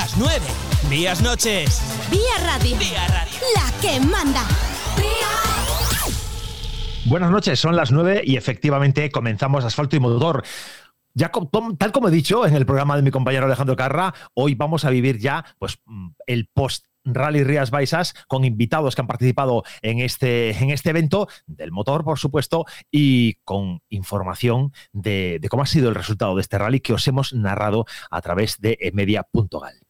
Las 9. Días noches. Vía Radio. Vía Radio. La que manda. Buenas noches, son las 9 y efectivamente comenzamos Asfalto y Motor. Ya tal como he dicho en el programa de mi compañero Alejandro Carra, hoy vamos a vivir ya pues mm, el post Rally Rías Baixas con invitados que han participado en este, en este evento, del motor, por supuesto, y con información de, de cómo ha sido el resultado de este rally que os hemos narrado a través de media.gal.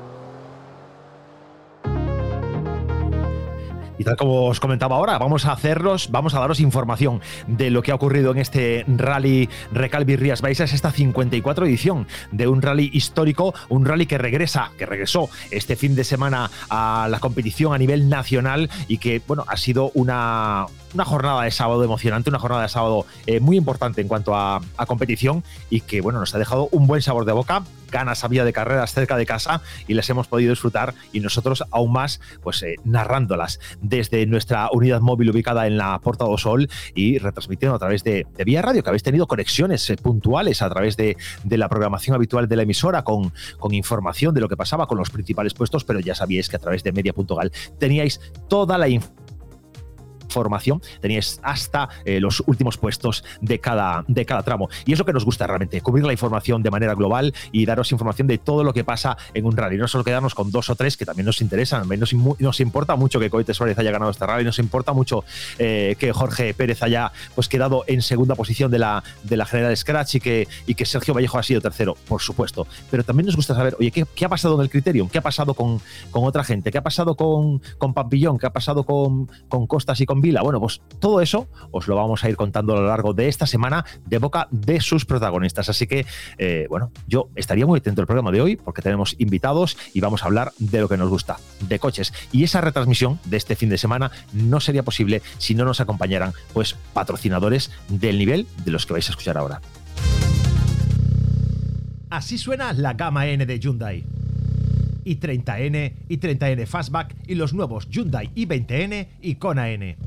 Y tal como os comentaba ahora, vamos a hacerlos, vamos a daros información de lo que ha ocurrido en este rally Recalvi Rías Baixas, esta 54 edición de un rally histórico, un rally que regresa, que regresó este fin de semana a la competición a nivel nacional y que, bueno, ha sido una, una jornada de sábado emocionante, una jornada de sábado eh, muy importante en cuanto a, competición y que, bueno, nos ha dejado un buen sabor de boca. Ganas había de carreras cerca de casa y las hemos podido disfrutar y nosotros aún más pues eh, narrándolas desde nuestra unidad móvil ubicada en la Porta do Sol y retransmitiendo a través de, de Vía Radio, que habéis tenido conexiones eh, puntuales a través de, de, la programación habitual de la emisora con, con información de lo que pasaba con los principales puestos, pero ya sabíais que a través de media.gal teníais toda la información formación, teníais hasta eh, los últimos puestos de cada, de cada tramo. Y es lo que nos gusta realmente, cubrir la información de manera global y daros información de todo lo que pasa en un rally. No solo quedarnos con dos o tres que también nos interesan, nos, nos importa mucho que Coite Suárez haya ganado este rally, nos importa mucho eh, que Jorge Pérez haya pues, quedado en segunda posición de la, de la General Scratch y que, y que Sergio Vallejo ha sido tercero, por supuesto. Pero también nos gusta saber, oye, ¿qué, qué ha pasado en el Criterium? ¿Qué ha pasado con, con otra gente? ¿Qué ha pasado con, con Pampillón? ¿Qué ha pasado con, con Costas y con Vila. Bueno, pues todo eso os lo vamos a ir contando a lo largo de esta semana de boca de sus protagonistas. Así que, eh, bueno, yo estaría muy atento al programa de hoy porque tenemos invitados y vamos a hablar de lo que nos gusta, de coches. Y esa retransmisión de este fin de semana no sería posible si no nos acompañaran, pues, patrocinadores del nivel de los que vais a escuchar ahora. Así suena la gama N de Hyundai i30N, i30N Fastback y los nuevos Hyundai i20N y Kona N.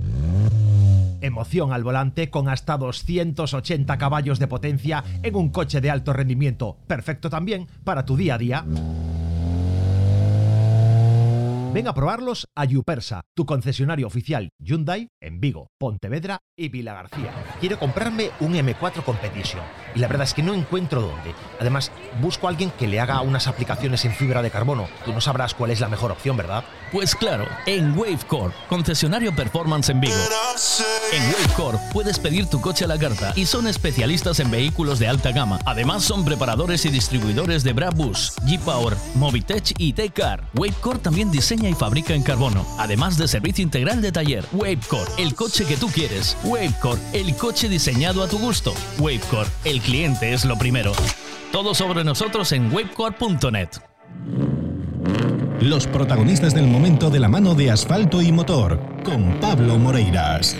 Emoción al volante con hasta 280 caballos de potencia en un coche de alto rendimiento, perfecto también para tu día a día. Ven a probarlos a Yupersa, tu concesionario oficial Hyundai en Vigo, Pontevedra y Vila García. Quiero comprarme un M4 Competition y la verdad es que no encuentro dónde. Además, busco a alguien que le haga unas aplicaciones en fibra de carbono. Tú no sabrás cuál es la mejor opción, ¿verdad? Pues claro, en Wavecore, concesionario Performance en Vigo. En Wavecore puedes pedir tu coche a la carta y son especialistas en vehículos de alta gama. Además, son preparadores y distribuidores de Brabus, G-Power, Movitech y T-Car. Wavecore también diseña y fabrica en carbono, además de servicio integral de taller. Wavecore, el coche que tú quieres. Wavecore, el coche diseñado a tu gusto. Wavecore, el cliente es lo primero. Todo sobre nosotros en wavecore.net. Los protagonistas del momento de la mano de asfalto y motor, con Pablo Moreiras.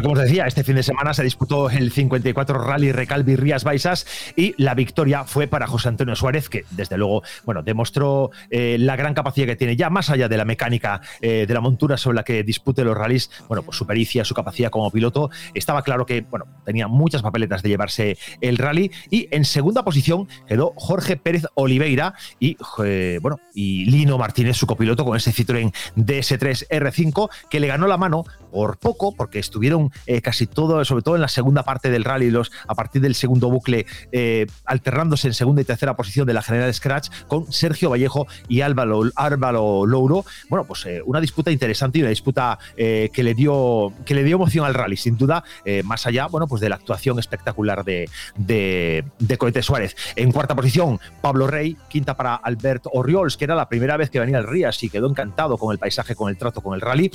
Como os decía, este fin de semana se disputó el 54 Rally Recalvi Rías Baixas y la victoria fue para José Antonio Suárez, que desde luego bueno, demostró eh, la gran capacidad que tiene ya, más allá de la mecánica eh, de la montura sobre la que dispute los rallies, bueno, pues su pericia, su capacidad como piloto. Estaba claro que bueno, tenía muchas papeletas de llevarse el rally y en segunda posición quedó Jorge Pérez Oliveira y, eh, bueno, y Lino Martínez, su copiloto, con ese Citroën DS3 R5 que le ganó la mano por poco, porque estuvieron eh, casi todo, sobre todo en la segunda parte del rally, los, a partir del segundo bucle, eh, alternándose en segunda y tercera posición de la General Scratch con Sergio Vallejo y Álvaro, Álvaro Louro. Bueno, pues eh, una disputa interesante y una disputa que, le dio, que le dio emoción al rally, sin duda, más allá, bueno, pues de la actuación espectacular de, de, de Suárez. En cuarta posición, Pablo Rey, quinta para Albert Oriols, que era la primera vez que venía al Rías y quedó encantado con el paisaje, con el trato, con el rally.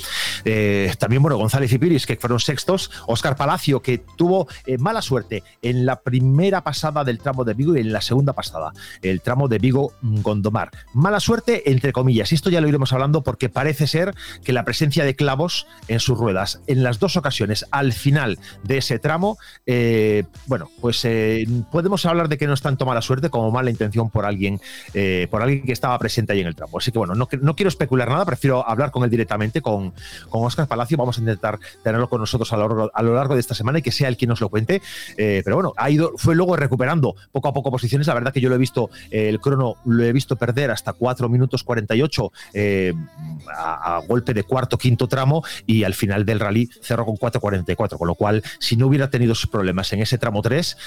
también bueno, González y Piris, que fueron sextos Oscar Palacio, que tuvo eh, mala suerte en la primera pasada del tramo de Vigo y en la segunda pasada, el tramo de Vigo-Gondomar. Mala suerte, entre comillas. Esto ya lo iremos hablando porque parece ser que la presencia de clavos en sus ruedas en las dos ocasiones al final de ese tramo, eh, bueno, pues eh, podemos hablar de que no es tanto mala suerte como mala intención por alguien, por alguien que estaba presente ahí en el tramo. Así que bueno, no, no quiero especular nada, prefiero hablar con él directamente, con, con Oscar Palacio. Vamos a intentar tenerlo con nosotros a lo, largo de esta semana y que sea él quien nos lo cuente. Eh, pero bueno, ha ido, fue luego recuperando poco a poco posiciones. La verdad que yo lo he visto, eh, el crono lo he visto perder hasta 4 minutos 48 eh, a, a, golpe de cuarto, quinto tramo y al final del rally cerró con 4.44. Con lo cual, si no hubiera tenido sus problemas en ese tramo 3,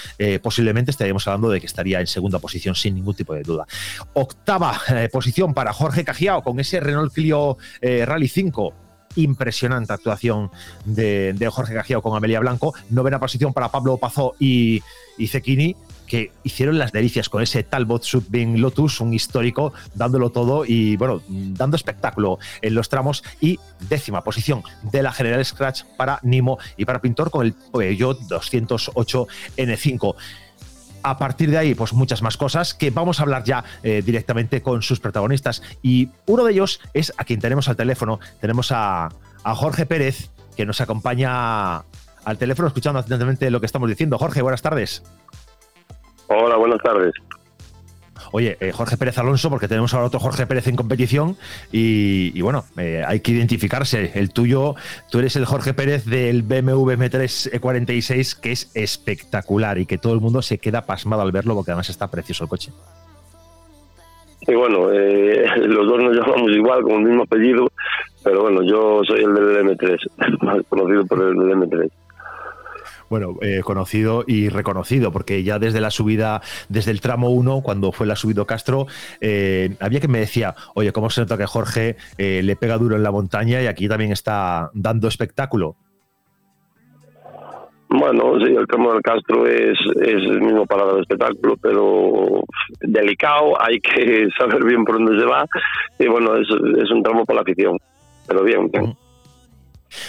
posiblemente estaríamos hablando de que estaría en segunda posición sin ningún tipo de duda. Octava posición para Jorge Cajiao con ese Renault Clio Rally 5 impresionante actuación de, Jorge Gajiao con Amelia Blanco. Novena posición para Pablo Pazó y, y que hicieron las delicias con ese Talbot Subwing Lotus, un histórico, dándolo todo y, bueno, dando espectáculo en los tramos. Y décima posición de la General Scratch para Nimo y para Pintor con el Peugeot 208 N5 a partir de ahí, pues muchas más cosas que vamos a hablar ya eh, directamente con sus protagonistas. Y uno de ellos es a quien tenemos al teléfono. Tenemos a, a Jorge Pérez, que nos acompaña al teléfono escuchando atentamente lo que estamos diciendo. Jorge, buenas tardes. Hola, buenas tardes. Oye, eh, Jorge Pérez Alonso, porque tenemos ahora otro Jorge Pérez en competición y, bueno, eh, hay que identificarse. El tuyo, tú eres el Jorge Pérez del BMW M3 E46, que es espectacular y que todo el mundo se queda pasmado al verlo porque además está precioso el coche. Sí, bueno, eh, los dos nos llamamos igual, con el mismo apellido, pero bueno, yo soy el del M3, más conocido por el del M3 bueno, eh, conocido y reconocido, porque ya desde la subida, desde el tramo 1, cuando fue la subida Castro, eh, había que me decía, oye, ¿cómo se nota que Jorge eh, le pega duro en la montaña y aquí también está dando espectáculo? Bueno, sí, el tramo del Castro es, es el mismo para el espectáculo, pero delicado, hay que saber bien por dónde se va, y bueno, es, es un tramo para la afición, pero bien, bien.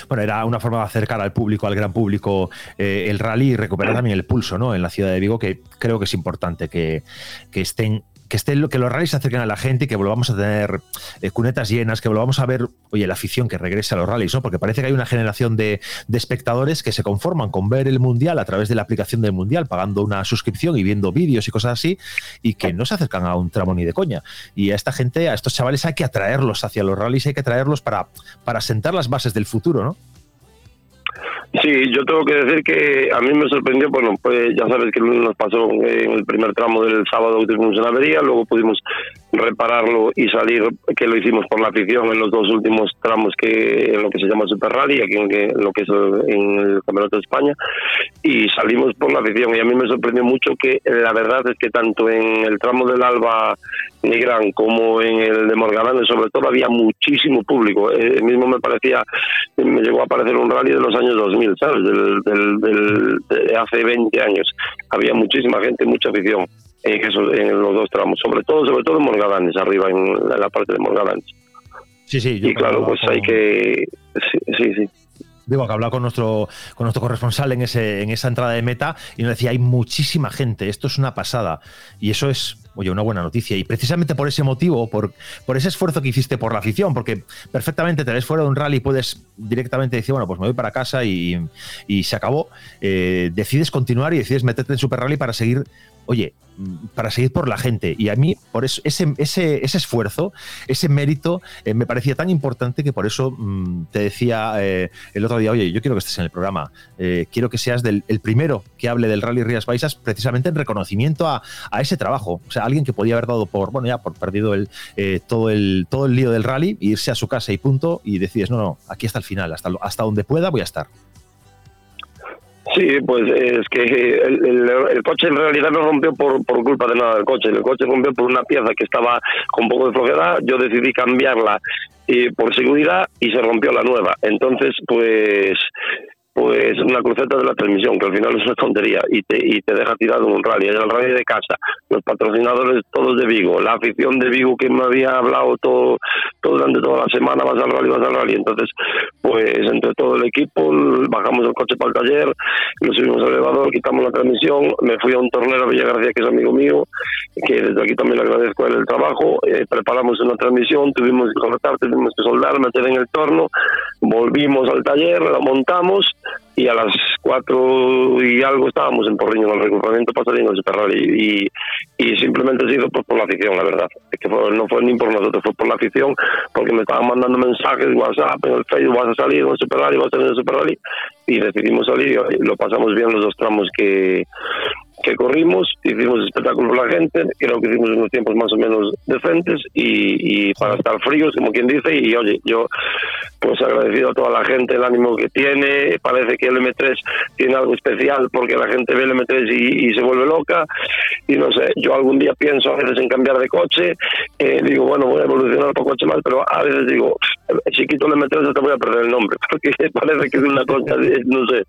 Bueno, era una forma de acercar al público, al gran público, eh, el rally y recuperar también el pulso ¿no? en la ciudad de Vigo, que creo que es importante que, que estén que, esté, que los rallies se acerquen a la gente y que volvamos a tener eh, cunetas llenas, que volvamos a ver, oye, la afición que regrese a los rallies, ¿no? Porque parece que hay una generación de, de, espectadores que se conforman con ver el Mundial a través de la aplicación del Mundial, pagando una suscripción y viendo vídeos y cosas así, y que no se acercan a un tramo ni de coña. Y a esta gente, a estos chavales hay que atraerlos hacia los rallies, hay que atraerlos para, para sentar las bases del futuro, ¿no? Sí, yo tengo que decir que a mí me sorprendió, bueno, pues ya sabes que nos pasó en el primer tramo del sábado, tuvimos una avería, luego pudimos repararlo y salir, que lo hicimos por la afición en los dos últimos tramos que en lo que se llama Super Rally, aquí en, lo que es en el Campeonato de España, y salimos por la afición. Y a mí me sorprendió mucho que la verdad es que tanto en el tramo del Alba Nigrán como en el de Morgalán, sobre todo había muchísimo público, eh, mismo me parecía, me llegó a parecer un rally de los años 2000, ¿sabes? Del, del, de hace 20 años, había muchísima gente, mucha afición en, esos, en los dos tramos, sobre todo sobre todo en Morgadanes, arriba en la, parte de Morgadanes. Sí, sí. y claro, pues hay que... Sí, sí. Digo, que hablaba con nuestro, con nuestro corresponsal en, ese, en esa entrada de meta y nos decía, hay muchísima gente, esto es una pasada. Y eso es, oye, una buena noticia. Y precisamente por ese motivo, por, por ese esfuerzo que hiciste por la afición, porque perfectamente te ves fuera de un rally y puedes directamente decir, bueno, pues me voy para casa y, y se acabó. Eh, decides continuar y decides meterte en Super Rally para seguir oye, para seguir por la gente. Y a mí, por eso, ese, ese, ese esfuerzo, ese mérito, eh, me parecía tan importante que por eso mmm, te decía eh, el otro día, oye, yo quiero que estés en el programa, quiero que seas del, el primero que hable del Rally Rías Baixas precisamente en reconocimiento a, a, ese trabajo. O sea, alguien que podía haber dado por, bueno, ya por perdido el, eh, todo, el, todo el lío del rally, irse a su casa y punto, y decides, no, no, aquí hasta el final, hasta, hasta donde pueda voy a estar. Sí, pues es que el, coche en realidad no rompió por, por culpa de nada del coche. El coche rompió por una pieza que estaba con poco de flojedad. Yo decidí cambiarla y por seguridad y se rompió la nueva. Entonces, pues pues una cruceta de la transmisión, que al final es una tontería y te, y te deja tirado en un rally. El rally de casa, los patrocinadores todos de Vigo, la afición de Vigo que me había hablado todo, todo durante toda la semana, vas al rally, vas al rally. Entonces, pues entre todo el equipo, bajamos el coche para el taller, lo subimos al elevador, quitamos la transmisión, me fui a un tornero, Villagarcía, que es amigo mío, que desde aquí también le agradezco el trabajo, eh, preparamos una transmisión, tuvimos que cortar, tuvimos que soldar, meter en el torno, volvimos al taller, la montamos y a las cuatro y algo estábamos en Porriño en el recuperamiento pasadizo de Super Rally y, y simplemente ha sido por, por la afición, la verdad. Es que no fue ni por nosotros, fue por la afición, porque me estaban mandando mensajes, WhatsApp, en el Facebook, vas a salir el Super Rally, vas a salir el Super Rally y decidimos salir y lo pasamos bien los dos tramos que que corrimos, hicimos espectáculo por la gente, creo que hicimos unos tiempos más o menos decentes y, y para estar fríos, como quien dice, y oye, yo pues agradecido a toda la gente el ánimo que tiene, parece que el M3 tiene algo especial porque la gente ve el M3 y, se vuelve loca, y no sé, yo algún día pienso a veces en cambiar de coche, eh, digo, bueno, voy a evolucionar por coche más, pero a veces digo, si quito el M3 te voy a perder el nombre, porque parece que es una cosa, no sé,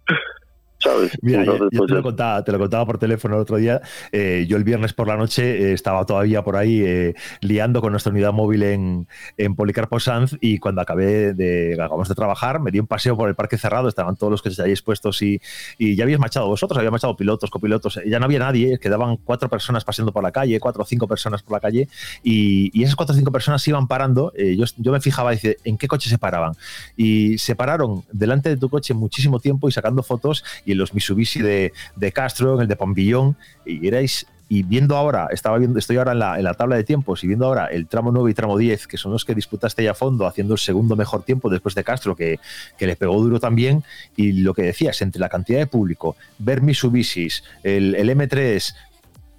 Mira, yo, te, lo pues contaba, te lo contaba por teléfono el otro día. Eh, yo el viernes por la noche eh, estaba todavía por ahí eh, liando con nuestra unidad móvil en, en Policarpo Sanz y cuando acabé de, acabamos de trabajar me di un paseo por el parque cerrado, estaban todos los que se ahí expuestos y, y ya habíais marchado vosotros, habían marchado pilotos, copilotos, ya no había nadie, quedaban cuatro personas paseando por la calle, cuatro o cinco personas por la calle y, y esas cuatro o cinco personas iban parando. yo, yo me fijaba dice, en qué coche se paraban y se pararon delante de tu coche muchísimo tiempo y sacando fotos y los Mitsubishi de, de Castro, en el de Pompillón, y erais y viendo ahora, estaba viendo, estoy ahora en la, en la, tabla de tiempos y viendo ahora el tramo 9 y tramo 10, que son los que disputaste ya a fondo, haciendo el segundo mejor tiempo después de Castro, que, que le pegó duro también, y lo que decías, entre la cantidad de público, ver Mitsubishis, el, el M3,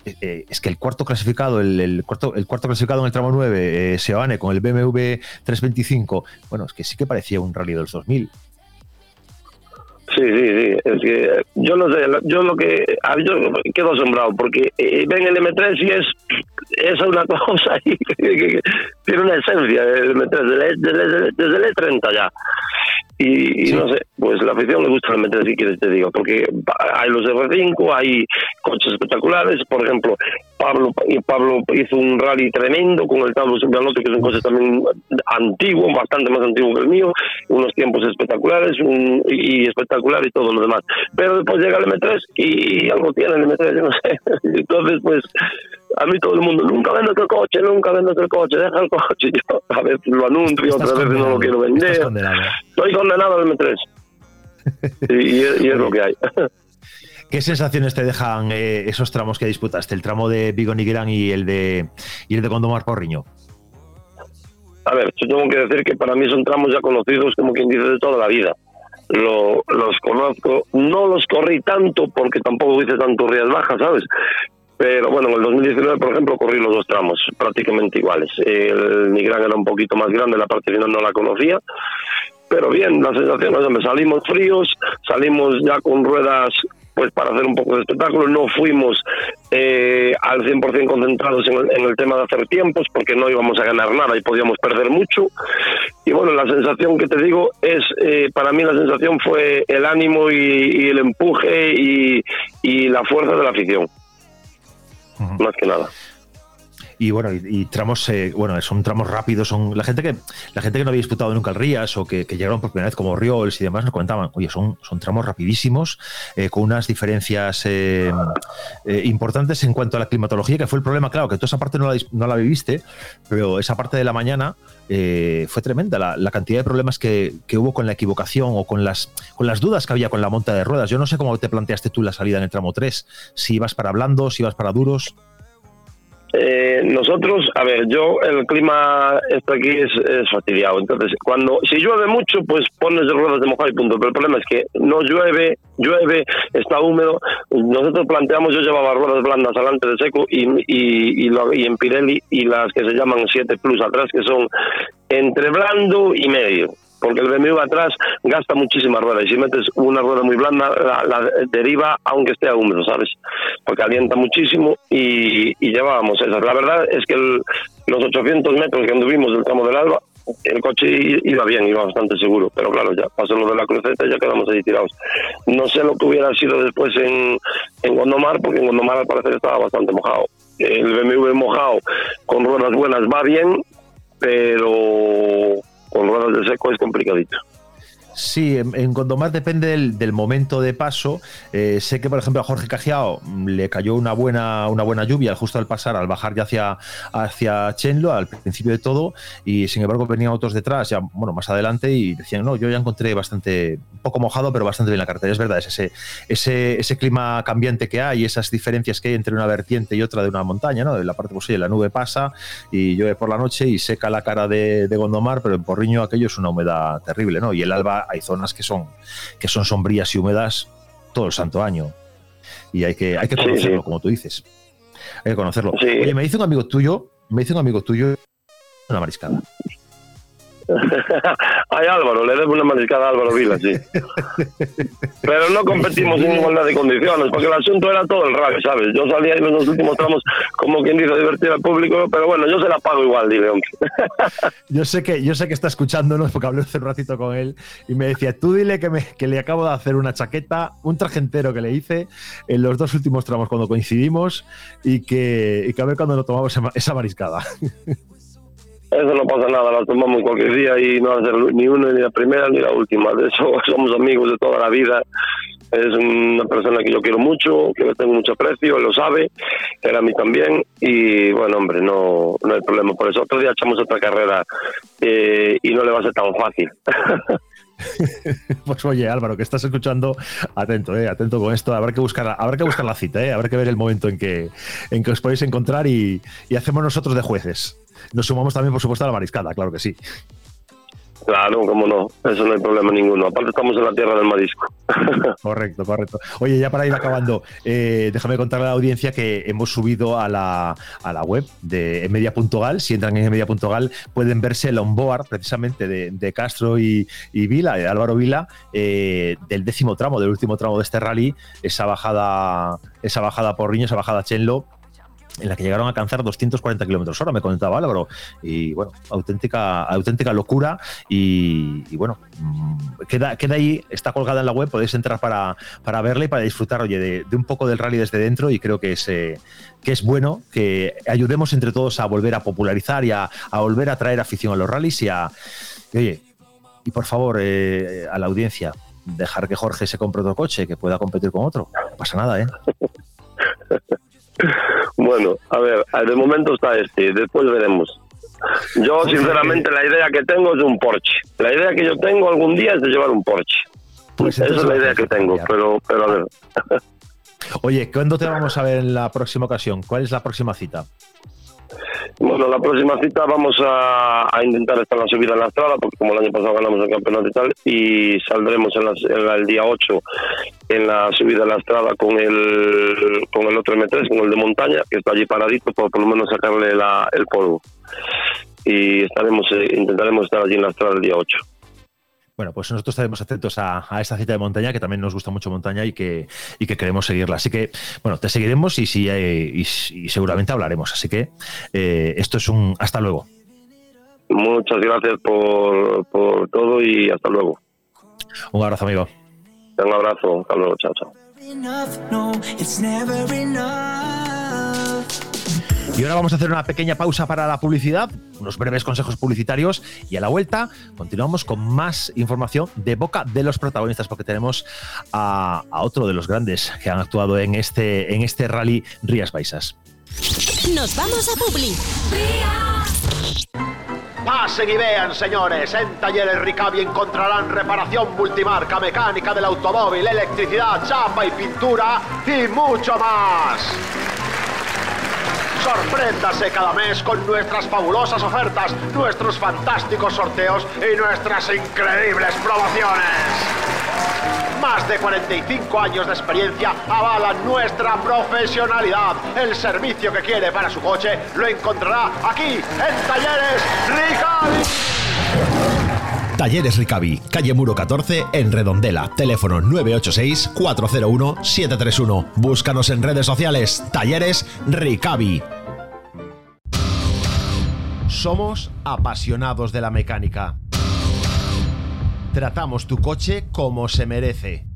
eh, eh, es que el cuarto clasificado, el, el, cuarto, el cuarto clasificado en el tramo 9, eh, Seoane, con el BMW 325, bueno, es que sí que parecía un rally de los 2000. Sí, sí, sí. Es que yo no sé, yo lo que. Yo quedo asombrado porque eh, ven el M3 y es, es una cosa que, tiene una esencia el M3 desde, desde, desde el E30 ya. Y, no sé, pues la afición le gusta el M3 si quieres te digo, porque hay los R5, hay coches espectaculares, por ejemplo, Pablo Pablo hizo un rally tremendo con el Tablo Simpianote, que es un coche también antiguo, bastante más antiguo que el mío, unos tiempos espectaculares un, y espectacular y todo lo demás. Pero después llega el M3 y algo tiene el M3, yo no sé. Entonces, pues a mí todo el mundo, nunca vendas el coche, nunca vendas el coche, deja el coche. Yo a veces lo anuncio, otras veces no lo quiero vender. Estoy condenado al M3. y, y es lo que hay. ¿Qué sensaciones te dejan eh, esos tramos que disputaste? El tramo de Vigo Nigrán y el de y el de Condomar Porriño. A ver, yo tengo que decir que para mí son tramos ya conocidos, como quien dice, de toda la vida. Lo, los conozco, no los corrí tanto porque tampoco hice tanto rías bajas, ¿sabes? Pero bueno, en el 2019, por ejemplo, corrí los dos tramos prácticamente iguales. El Nigrán era un poquito más grande, la parte final no la conocía. Pero bien, las sensaciones, salimos fríos, salimos ya con ruedas pues para hacer un poco de espectáculo. No fuimos eh, al 100% concentrados en el, en el, tema de hacer tiempos porque no íbamos a ganar nada y podíamos perder mucho. Y bueno, la sensación que te digo es, eh, para mí la sensación fue el ánimo y, y el empuje y, y, la fuerza de la afición. Uh -huh. Más que nada y bueno, y, tramos, eh, bueno, son tramos rápidos, son la gente que la gente que no había disputado nunca el Rías o que, llegaron por primera vez como Riols y demás nos comentaban, oye, son, son tramos rapidísimos, eh, con unas diferencias eh, eh, importantes en cuanto a la climatología, que fue el problema, claro, que toda esa parte no la, no la viviste, pero esa parte de la mañana fue tremenda la, la, cantidad de problemas que, que, hubo con la equivocación o con las, con las dudas que había con la monta de ruedas. Yo no sé cómo te planteaste tú la salida en el tramo 3, si ibas para blandos, si ibas para duros. Eh, nosotros, a ver, yo el clima esto aquí es, es, fastidiado. Entonces, cuando si llueve mucho, pues pones ruedas de mojar y punto. Pero el problema es que no llueve, llueve, está húmedo. Nosotros planteamos, yo llevaba ruedas blandas adelante de seco y, y, y, lo, y en Pirelli y las que se llaman 7 Plus atrás, que son entre blando y medio porque el BMW atrás gasta muchísima rueda y si metes una rueda muy blanda la, deriva aunque esté húmedo, ¿sabes? Porque alienta muchísimo y, y llevábamos esas. La verdad es que el, los 800 metros que anduvimos del tramo del Alba el coche iba bien, iba bastante seguro, pero claro, ya pasó lo de la cruceta y ya quedamos ahí tirados. No sé lo que hubiera sido después en, en Gondomar, porque en Gondomar al parecer estaba bastante mojado. El BMW mojado con ruedas buenas va bien, pero con ruedas de seco es complicadito. Sí, en, Gondomar depende del, momento de paso. Eh, sé que, por ejemplo, a Jorge Cajiao le cayó una buena, una buena lluvia justo al pasar, al bajar ya hacia, hacia Chenlo, al principio de todo, y sin embargo venían otros detrás, ya bueno, más adelante, y decían, no, yo ya encontré bastante, un poco mojado, pero bastante bien la carretera. Es verdad, es ese, ese, ese clima cambiante que hay, esas diferencias que hay entre una vertiente y otra de una montaña, ¿no? De la parte posible, la nube pasa y llueve por la noche y seca la cara de, de Gondomar, pero en Porriño aquello es una humedad terrible, ¿no? Y el alba hay zonas que son, que son sombrías y húmedas todo el santo año. Y hay que, hay que conocerlo, como tú dices. Hay que conocerlo. Oye, me dice un amigo tuyo, me dice un amigo tuyo una mariscada. Ay, Álvaro, le debo una mariscada a Álvaro Vila, sí. Pero no competimos en igualdad de condiciones, porque el asunto era todo el rally, ¿sabes? Yo salía en los últimos tramos, como quien dice, divertir al público, pero bueno, yo se la pago igual, dile, hombre. Yo sé que, yo sé que está escuchándonos, porque hablé hace un ratito con él, y me decía, tú dile que, me, que le acabo de hacer una chaqueta, un traje entero que le hice en los dos últimos tramos cuando coincidimos, y que, y que a ver cuando nos tomamos esa mariscada. Eso no pasa nada, la tomamos cualquier día y no ser ni una, ni la primera, ni la última. De eso somos amigos de toda la vida. Es una persona que yo quiero mucho, que le tengo mucho aprecio, lo sabe, era a mí también. Y bueno, hombre, no, no hay problema. Por eso otro día echamos otra carrera eh, y no le va a ser tan fácil. pues oye, Álvaro, que estás escuchando, atento, eh, atento con esto. Habrá que buscar, habrá que buscar la cita, eh, habrá que ver el momento en que, en que os podéis encontrar y, y hacemos nosotros de jueces. Nos sumamos también, por supuesto, a la mariscada, claro que sí. Claro, cómo no, eso no hay problema ninguno. Aparte estamos en la tierra del marisco. correcto, correcto. Oye, ya para ir acabando, eh, déjame contarle a la audiencia que hemos subido a la, a la web de media.gal. Si entran en media.gal pueden verse el onboard precisamente de, Castro y, Vila, de Álvaro Vila, eh, del décimo tramo, del último tramo de este rally, esa bajada, esa bajada por Riño, esa bajada a Chenlo en la que llegaron a alcanzar 240 kilómetros hora, me comentaba Álvaro. Y bueno, auténtica, auténtica locura. Y, bueno, mm, queda, queda ahí, está colgada en la web, podéis entrar para, para verla y para disfrutar, oye, de, un poco del rally desde dentro. Y creo que es, eh, que es bueno que ayudemos entre todos a volver a popularizar y a, volver a traer afición a los rallies y a. oye, y por favor, eh, a la audiencia, dejar que Jorge se compre otro coche, que pueda competir con otro. No pasa nada, ¿eh? Bueno, a ver, de momento está este, después veremos. Yo, sinceramente, la idea que tengo es un Porsche. La idea que yo tengo algún día es de llevar un Porsche. Pues Esa es la idea que tengo, pero, pero a ver. Oye, ¿cuándo te vamos a ver en la próxima ocasión? ¿Cuál es la próxima cita? Bueno, la próxima cita vamos a, intentar estar en la subida en la estrada, porque como el año pasado ganamos el campeonato y tal, y saldremos en, el día 8 en la subida en la estrada con el, con el otro M3, con el de montaña, que está allí paradito, por por lo menos sacarle el polvo. Y estaremos eh, intentaremos estar allí en la estrada el día 8. Bueno, pues nosotros estaremos atentos a, esta cita de montaña, que también nos gusta mucho montaña y que, y que queremos seguirla. Así que, bueno, te seguiremos y, sí, eh, y, seguramente hablaremos. Así que eh, esto es un hasta luego. Muchas gracias por, por todo y hasta luego. Un abrazo, amigo. Un abrazo. Hasta luego. Chao, chao. Y ahora vamos a hacer una pequeña pausa para la publicidad, unos breves consejos publicitarios y a la vuelta continuamos con más información de boca de los protagonistas porque tenemos a, otro de los grandes que han actuado en este, en este rally Rías Baixas. Nos vamos a Publi. Pasen y vean, señores, en Talleres Ricavi encontrarán reparación multimarca, mecánica del automóvil, electricidad, chapa y pintura y mucho más. Sorpréndase cada mes con nuestras fabulosas ofertas, nuestros fantásticos sorteos y nuestras increíbles promociones. Más de 45 años de experiencia avalan nuestra profesionalidad. El servicio que quiere para su coche lo encontrará aquí en Talleres Ricavi. Talleres Ricavi, calle Muro 14, en Redondela. Teléfono 986-401-731. Búscanos en redes sociales. Talleres Ricavi. Somos apasionados de la mecánica. Tratamos tu coche como se merece.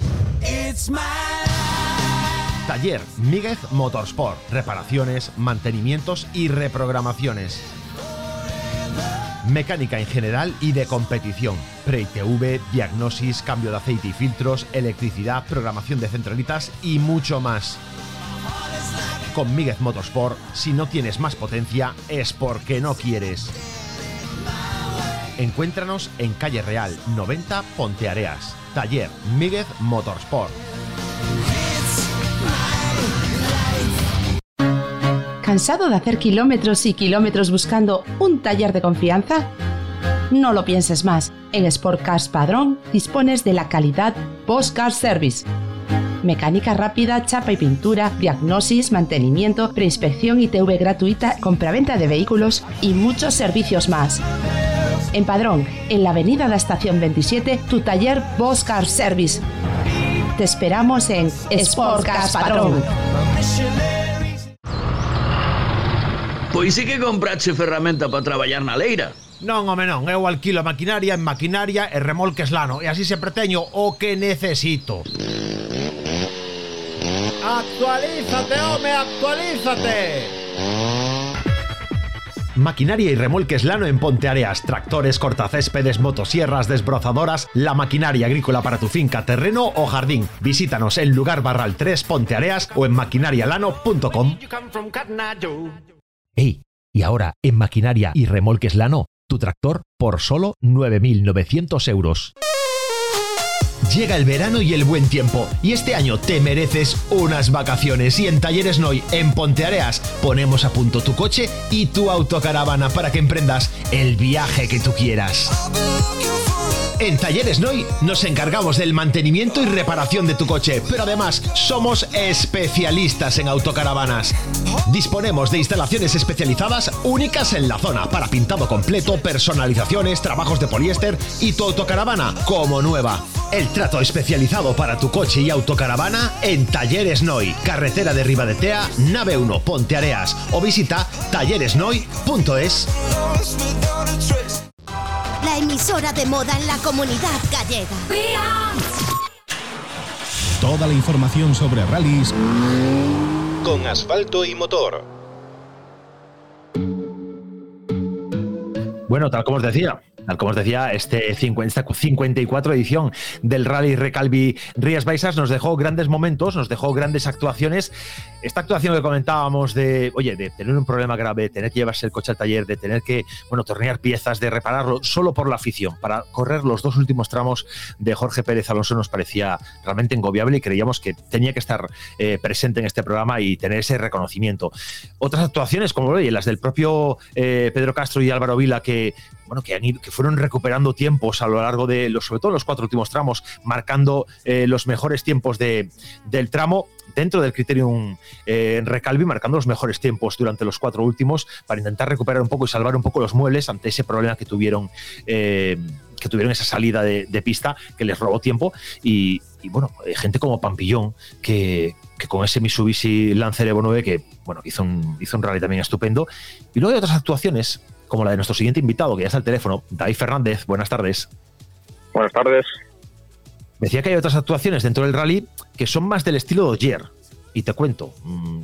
Taller Míguez Motorsport. Reparaciones, mantenimientos y reprogramaciones. Mecánica en general y de competición. Pre-ITV, diagnosis, cambio de aceite y filtros, electricidad, programación de centralitas y mucho más. Con Míguez Motorsport, si no tienes más potencia, es porque no quieres. Encuéntranos en Calle Real 90 Ponteareas. Taller Míguez Motorsport. ¿Cansado de hacer kilómetros y kilómetros buscando un taller de confianza? No lo pienses más. En Sport Cars Padrón dispones de la calidad Post Car Service. Mecánica rápida, chapa y pintura, diagnosis, mantenimiento, preinspección y TV gratuita, compraventa de vehículos y muchos servicios más. En Padrón, en la avenida de la Estación 27, tu taller Boss Car Service. Te esperamos en Sport Cars Padrón. Pois sí que comprache ferramenta para traballar na leira. Non, home, non, eu alquilo a maquinaria en maquinaria e remolques lano e así sempre teño o que necesito. Actualízate, home, actualízate. Maquinaria y remolques Lano en Ponteareas, tractores, cortacéspedes, motosierras, desbrozadoras, la maquinaria agrícola para tu finca, terreno o jardín. Visítanos en Lugar Barral 3 Ponteareas o en maquinarialano.com. Ey, y ahora en Maquinaria y Remolques Lano, tu tractor por solo 9.900 euros. Llega el verano y el buen tiempo, y este año te mereces unas vacaciones. Y en Talleres Noy, en Ponteareas, ponemos a punto tu coche y tu autocaravana para que emprendas el viaje que tú quieras. En Talleres Noy nos encargamos del mantenimiento y reparación de tu coche, pero además somos especialistas en autocaravanas. Disponemos de instalaciones especializadas únicas en la zona para pintado completo, personalizaciones, trabajos de poliéster y tu autocaravana como nueva. El trato especializado para tu coche y autocaravana en Talleres Noy, carretera de Ribadetea, nave 1, Ponteareas o visita talleresnoy.es. Emisora de moda en la comunidad gallega. Toda la información sobre rallies con asfalto y motor. Bueno, tal como os decía, tal como os decía, este 50, esta 54 edición del Rally Recalvi Rías Baixas nos dejó grandes momentos, nos dejó grandes actuaciones. Esta actuación que comentábamos de, oye, de tener un problema grave, de tener que llevarse el coche al taller, de tener que, bueno, tornear piezas, de repararlo solo por la afición, para correr los dos últimos tramos de Jorge Pérez Alonso nos parecía realmente engobiable y creíamos que tenía que estar eh, presente en este programa y tener ese reconocimiento. Otras actuaciones, como oye, las del propio eh, Pedro Castro y Álvaro Vila, que bueno, que, han ido, que fueron recuperando tiempos a lo largo de los, sobre todo los cuatro últimos tramos, marcando eh, los mejores tiempos de, del tramo dentro del Criterium eh, Recalvi, marcando los mejores tiempos durante los cuatro últimos para intentar recuperar un poco y salvar un poco los muebles ante ese problema que tuvieron. Eh, que tuvieron esa salida de, pista que les robó tiempo y, y bueno, eh, gente como Pampillón que, que, con ese Mitsubishi Lancer Evo 9 que bueno, hizo un, hizo un rally también estupendo y luego hay otras actuaciones como la de nuestro siguiente invitado, que ya está al teléfono, David Fernández. Buenas tardes. Buenas tardes. Decía que hay otras actuaciones dentro del rally que son más del estilo de Oyer. Y te cuento. Mmm,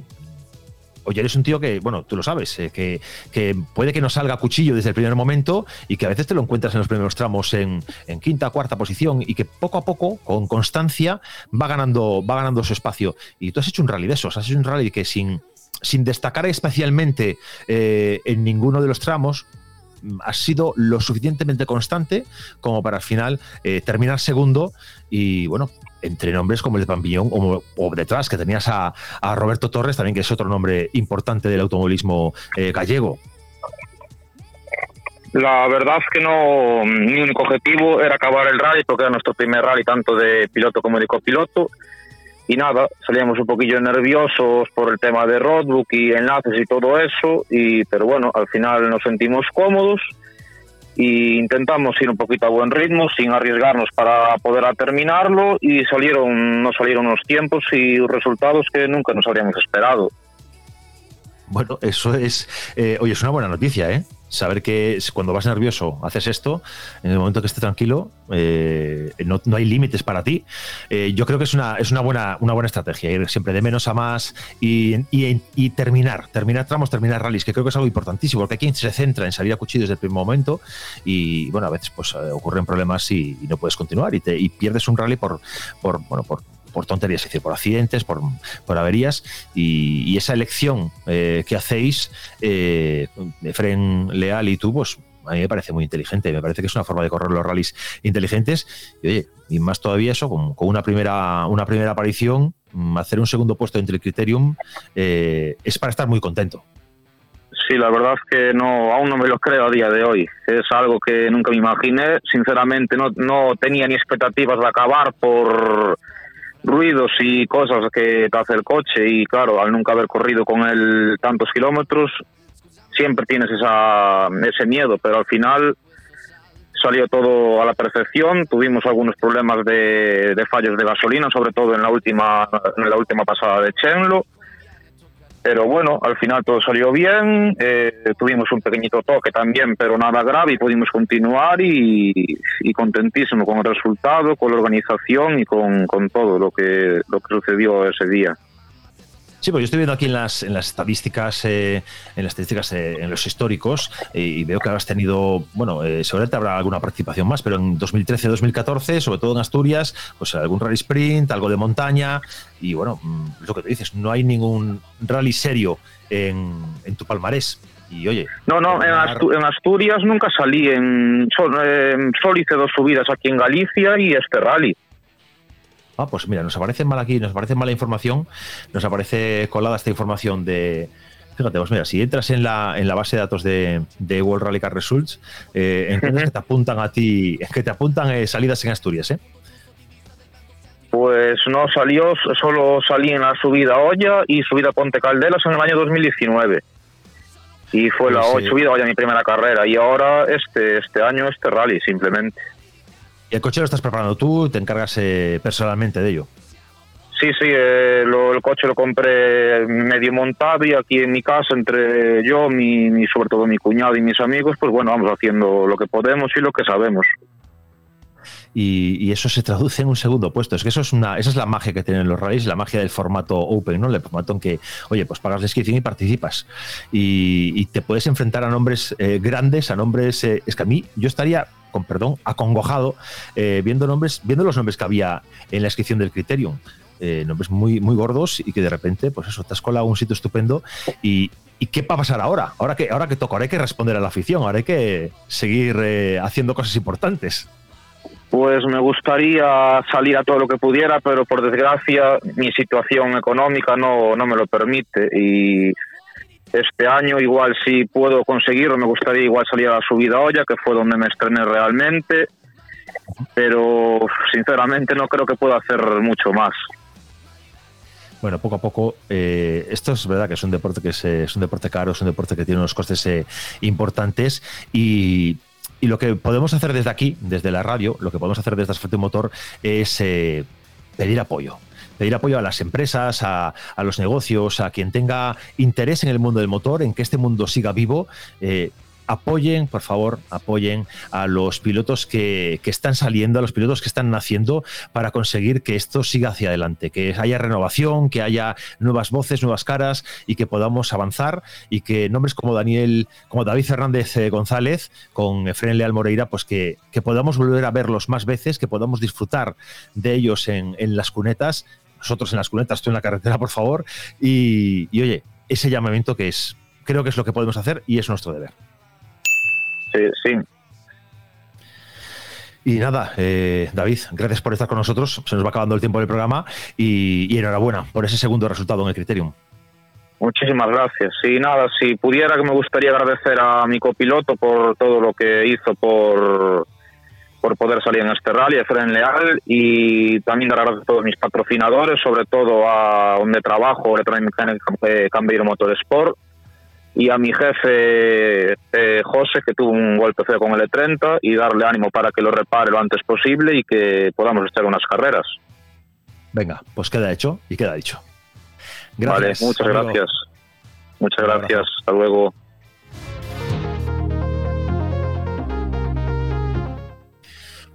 Oyer es un tío que, bueno, tú lo sabes, eh, que, que, puede que no salga cuchillo desde el primer momento y que a veces te lo encuentras en los primeros tramos en, en quinta, cuarta posición y que poco a poco, con constancia, va ganando, va ganando su espacio. Y tú has hecho un rally de esos, has hecho un rally que sin, sin destacar especialmente eh, en ninguno de los tramos, has sido lo suficientemente constante como para al final eh, terminar segundo y bueno, entre nombres como el de Pampillón o, detrás que tenías a, a, Roberto Torres también que es otro nombre importante del automovilismo eh, gallego. La verdad es que no, mi único objetivo era acabar el rally porque era nuestro primer rally tanto de piloto como de copiloto y nada, salíamos un poquillo nerviosos por el tema de roadbook y enlaces y todo eso, y pero bueno, al final nos sentimos cómodos y intentamos ir un poquito a buen ritmo sin arriesgarnos para poder terminarlo y salieron nos salieron unos tiempos y resultados que nunca nos habríamos esperado. Bueno, eso es, eh, es una buena noticia, ¿eh? Saber que cuando vas nervioso haces esto, en el momento que estés tranquilo, eh, no, hay límites para ti. Eh, yo creo que es una, es una buena, una buena estrategia, ir siempre de menos a más y, y, terminar, terminar tramos, terminar rallies, que creo que es algo importantísimo, porque hay quien se centra en salir a cuchillo desde el primer momento y bueno, a veces pues eh, ocurren problemas y, no puedes continuar y, te, y pierdes un rally por, por, bueno, por por tonterías, por accidentes, por, averías, y, esa elección eh, que hacéis, eh, Efren Leal y tú, pues a mí me parece muy inteligente, me parece que es una forma de correr los rallies inteligentes, y oye, y más todavía eso, con, una, primera, una primera aparición, mm, hacer un segundo puesto entre el Criterium, eh, es para estar muy contento. Sí, la verdad es que no, aún no me lo creo a día de hoy. Es algo que nunca me imaginé. Sinceramente, no, no tenía ni expectativas de acabar por ruidos y cosas que te hace el coche y claro, al nunca haber corrido con él tantos kilómetros, siempre tienes esa, ese miedo, pero al final salió todo a la perfección, tuvimos algunos problemas de, de fallos de gasolina, sobre todo en la última, en la última pasada de Chenlo, pero bueno, al final todo salió bien, eh, tuvimos un pequeñito toque también, pero nada grave y pudimos continuar y, contentísimo con el resultado, con la organización y con, con todo lo que, lo que sucedió ese día. Sí, pues yo estoy viendo aquí en las, en las estadísticas, eh, en las estadísticas, eh, en los históricos, eh, y veo que has tenido, bueno, seguramente habrá alguna participación más, pero en 2013-2014, sobre todo en Asturias, pues algún rally sprint, algo de montaña, y bueno, mm, lo que te dices, no hay ningún rally serio en, en tu palmarés. Y oye. No, no, en, Asturias nunca salí. En, solo hice dos subidas aquí en Galicia y este rally. Ah, pues mira, nos aparece mal aquí, nos aparece mala información, nos aparece colada esta información de. Fíjate, pues mira, si entras en la, en la base de datos de, de World Rally Car Results, eh, que te apuntan a ti, que te apuntan eh, salidas en Asturias, ¿eh? Pues no salió, solo salí en la subida Olla y subida Ponte Caldelas en el año 2019. Y fue la pues subida Olla mi primera carrera. Y ahora este, este año este rally, simplemente. ¿Y el coche lo estás preparando tú? ¿Te encargas eh, personalmente de ello? Sí, sí, eh, el coche lo compré medio montado y aquí en mi casa, entre yo, mi, sobre todo mi cuñado y mis amigos, pues bueno, vamos haciendo lo que podemos y lo que sabemos. Y, eso se traduce en un segundo puesto. Es que eso es una, esa es la magia que tienen los rallies, la magia del formato open, ¿no? El formato en que, oye, pues pagas la inscripción y participas. Y, te puedes enfrentar a nombres eh, grandes, a nombres. es que a mí, yo estaría con perdón, acongojado, eh, viendo nombres, viendo los nombres que había en la inscripción del Criterium. Eh, nombres muy, muy gordos y que de repente, pues eso, te has colado un sitio estupendo y, qué va a pasar ahora? Ahora que, ahora que toca, ahora hay que responder a la afición, ahora hay que seguir eh, haciendo cosas importantes. Pues me gustaría salir a todo lo que pudiera, pero por desgracia mi situación económica no, no me lo permite y este año igual si puedo conseguirlo, me gustaría igual salir a la subida olla, que fue donde me estrené realmente, pero sinceramente no creo que pueda hacer mucho más. Bueno, poco a poco, eh, esto es verdad que es un deporte que es, un deporte caro, es un deporte que tiene unos costes eh, importantes y, lo que podemos hacer desde aquí, desde la radio, lo que podemos hacer desde Asfalto Motor es eh, pedir apoyo pedir apoyo a las empresas, a, los negocios, a quien tenga interés en el mundo del motor, en que este mundo siga vivo. Eh, apoyen, por favor, apoyen a los pilotos que, están saliendo, a los pilotos que están naciendo para conseguir que esto siga hacia adelante, que haya renovación, que haya nuevas voces, nuevas caras y que podamos avanzar y que nombres como Daniel, como David Fernández eh, González, con Efren Leal Moreira, pues que, podamos volver a verlos más veces, que podamos disfrutar de ellos en, en las cunetas nosotros en las cunetas, estoy en la carretera, por favor. Y, oye, ese llamamiento que es, creo que es lo que podemos hacer y es nuestro deber. Sí, sí. Y nada, eh, David, gracias por estar con nosotros. Se nos va acabando el tiempo del programa y, enhorabuena por ese segundo resultado en el Criterium. Muchísimas gracias. Y nada, si pudiera que me gustaría agradecer a mi copiloto por todo lo que hizo por por poder salir en este rally, a Fren Leal y también dar gracias a todos mis patrocinadores, sobre todo a donde trabajo, Electromecánica Cambeiro Motorsport y a mi jefe eh, José, que tuvo un golpe feo con el E30 y darle ánimo para que lo repare lo antes posible y que podamos en unas carreras. Venga, pues queda hecho y queda dicho. Gracias. Vale, muchas gracias. Muchas gracias. Hasta luego.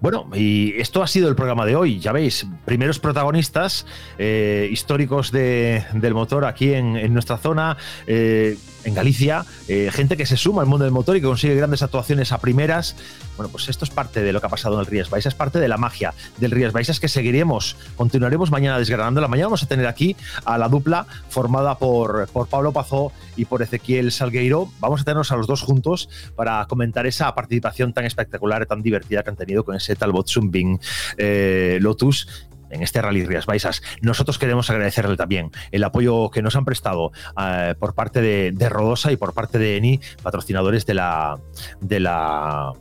Bueno, y esto ha sido el programa de hoy. Ya veis, primeros protagonistas eh, históricos del motor aquí en, nuestra zona, eh, en Galicia, eh, gente que se suma al mundo del motor y que consigue grandes actuaciones a primeras. Bueno, pues esto es parte de lo que ha pasado en el Rías Baixas, parte de la magia del Rías Baixas que seguiremos, continuaremos mañana desgranando. La mañana vamos a tener aquí a la dupla formada por, por Pablo Pazó y por Ezequiel Salgueiro. Vamos a tenernos a los dos juntos para comentar esa participación tan espectacular, tan divertida que han tenido con ese Talbot Zumbing eh, Lotus en este Rally Rías Baixas. Nosotros queremos agradecerle también el apoyo que nos han prestado eh, por parte de, de, Rodosa y por parte de ENI, patrocinadores de la, de la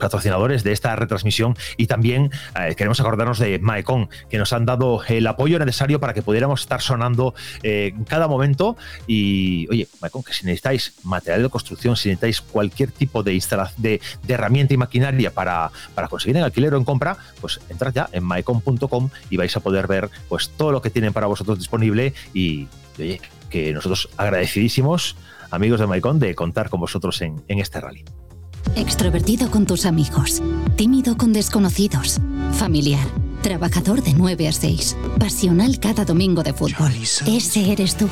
patrocinadores de esta retransmisión y también eh, queremos acordarnos de Maecon, que nos han dado el apoyo necesario para que pudiéramos estar sonando eh, en cada momento. Y oye, Maecon, que si necesitáis material de construcción, si necesitáis cualquier tipo de, de, de herramienta y maquinaria para, para conseguir en alquiler o en compra, pues entrad ya en maecon.com y vais a poder ver pues todo lo que tienen para vosotros disponible y, oye, que nosotros agradecidísimos amigos de Maicon de contar con vosotros en, en este rally. Extrovertido con tus amigos, tímido con desconocidos, familiar, trabajador de 9 a 6, pasional cada domingo de fútbol. Ese eres tú.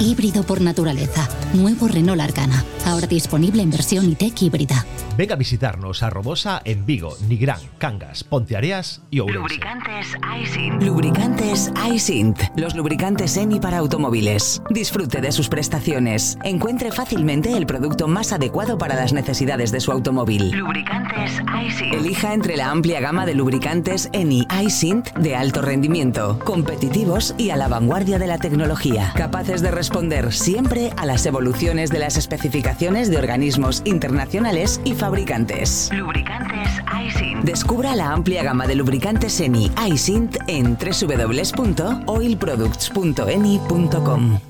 Híbrido por naturaleza. Nuevo Renault Arcana. Ahora disponible en versión e-tech híbrida. Venga a visitarnos a Robosa en Vigo, Nigrán, Cangas, Ponteareas y Ourense. Lubricantes iSint. Lubricantes iSint. Los lubricantes ENI para automóviles. Disfrute de sus prestaciones. Encuentre fácilmente el producto más adecuado para las necesidades de su automóvil. Lubricantes iSint. Elija entre la amplia gama de lubricantes ENI iSint de alto rendimiento, competitivos y a la vanguardia de la tecnología, capaces de responder siempre a las evoluciones de las especificaciones de organismos internacionales y fabricantes lubricantes. Lubricantes iSint. Descubra la amplia gama de lubricantes ENI iSint en www.oilproducts.eni.com.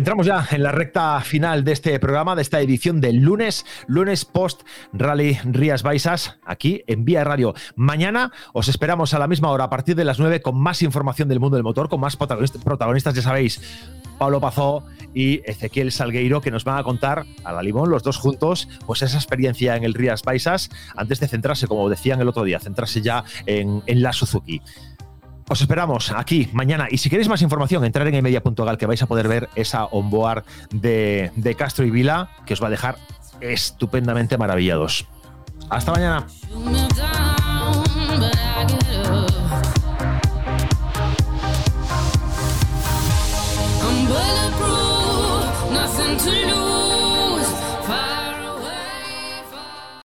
entramos ya en la recta final de este programa, de esta edición del lunes, lunes post Rally Rías Baixas, aquí en Vía Radio. Mañana os esperamos a la misma hora, a partir de las 9, con más información del mundo del motor, con más protagonistas, ya sabéis, Pablo Pazó y Ezequiel Salgueiro, que nos van a contar a la limón, los dos juntos, pues esa experiencia en el Rías Baixas, antes de centrarse, como decían el otro día, centrarse ya en, la Suzuki. Os esperamos aquí mañana. Y si queréis más información, entrar en emedia.gal que vais a poder ver esa onboard de, de Castro y Vila que os va a dejar estupendamente maravillados. Hasta mañana.